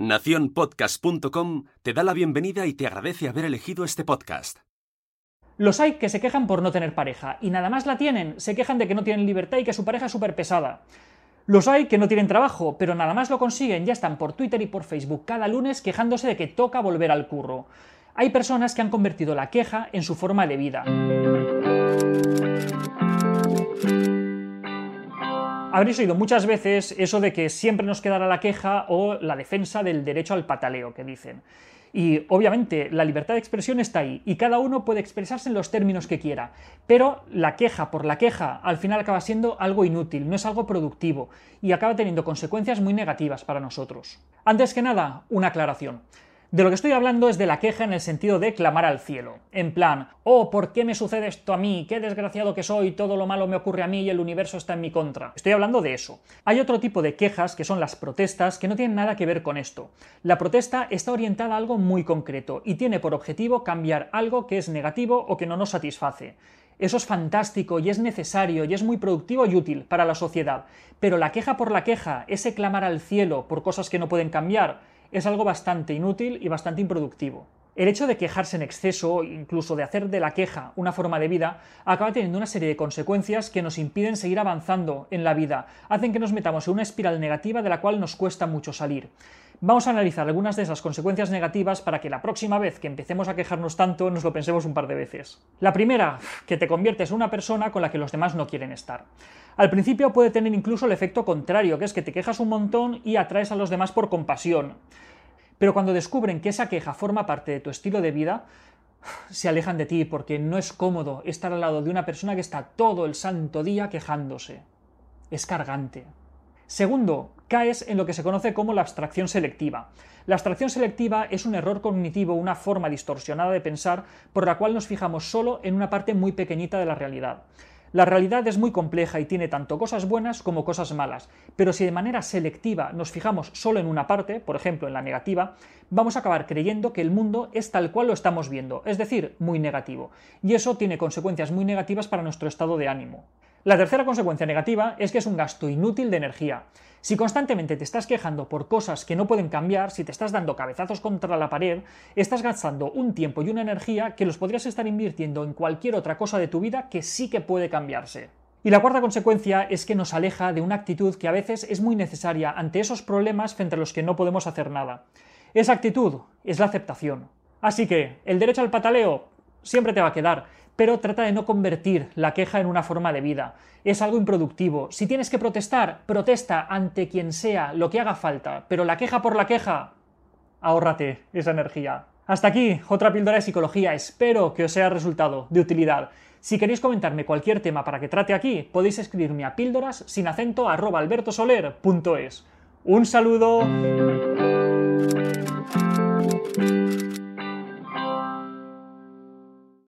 Naciónpodcast.com te da la bienvenida y te agradece haber elegido este podcast. Los hay que se quejan por no tener pareja y nada más la tienen, se quejan de que no tienen libertad y que su pareja es súper pesada. Los hay que no tienen trabajo, pero nada más lo consiguen, ya están por Twitter y por Facebook cada lunes quejándose de que toca volver al curro. Hay personas que han convertido la queja en su forma de vida. Habréis oído muchas veces eso de que siempre nos quedará la queja o la defensa del derecho al pataleo, que dicen. Y obviamente la libertad de expresión está ahí y cada uno puede expresarse en los términos que quiera, pero la queja por la queja al final acaba siendo algo inútil, no es algo productivo y acaba teniendo consecuencias muy negativas para nosotros. Antes que nada, una aclaración. De lo que estoy hablando es de la queja en el sentido de clamar al cielo. En plan, oh, ¿por qué me sucede esto a mí? Qué desgraciado que soy, todo lo malo me ocurre a mí y el universo está en mi contra. Estoy hablando de eso. Hay otro tipo de quejas que son las protestas que no tienen nada que ver con esto. La protesta está orientada a algo muy concreto y tiene por objetivo cambiar algo que es negativo o que no nos satisface. Eso es fantástico y es necesario y es muy productivo y útil para la sociedad. Pero la queja por la queja, ese clamar al cielo por cosas que no pueden cambiar, es algo bastante inútil y bastante improductivo. El hecho de quejarse en exceso, incluso de hacer de la queja una forma de vida, acaba teniendo una serie de consecuencias que nos impiden seguir avanzando en la vida, hacen que nos metamos en una espiral negativa de la cual nos cuesta mucho salir. Vamos a analizar algunas de esas consecuencias negativas para que la próxima vez que empecemos a quejarnos tanto nos lo pensemos un par de veces. La primera, que te conviertes en una persona con la que los demás no quieren estar. Al principio puede tener incluso el efecto contrario, que es que te quejas un montón y atraes a los demás por compasión. Pero cuando descubren que esa queja forma parte de tu estilo de vida, se alejan de ti porque no es cómodo estar al lado de una persona que está todo el santo día quejándose. Es cargante. Segundo, caes en lo que se conoce como la abstracción selectiva. La abstracción selectiva es un error cognitivo, una forma distorsionada de pensar por la cual nos fijamos solo en una parte muy pequeñita de la realidad. La realidad es muy compleja y tiene tanto cosas buenas como cosas malas, pero si de manera selectiva nos fijamos solo en una parte, por ejemplo en la negativa, vamos a acabar creyendo que el mundo es tal cual lo estamos viendo, es decir, muy negativo, y eso tiene consecuencias muy negativas para nuestro estado de ánimo. La tercera consecuencia negativa es que es un gasto inútil de energía. Si constantemente te estás quejando por cosas que no pueden cambiar, si te estás dando cabezazos contra la pared, estás gastando un tiempo y una energía que los podrías estar invirtiendo en cualquier otra cosa de tu vida que sí que puede cambiarse. Y la cuarta consecuencia es que nos aleja de una actitud que a veces es muy necesaria ante esos problemas frente a los que no podemos hacer nada. Esa actitud es la aceptación. Así que, el derecho al pataleo siempre te va a quedar, pero trata de no convertir la queja en una forma de vida. Es algo improductivo. Si tienes que protestar, protesta ante quien sea, lo que haga falta, pero la queja por la queja, ahórrate esa energía. Hasta aquí, otra píldora de psicología. Espero que os haya resultado de utilidad. Si queréis comentarme cualquier tema para que trate aquí, podéis escribirme a píldoras sin acento albertosoler.es. Un saludo.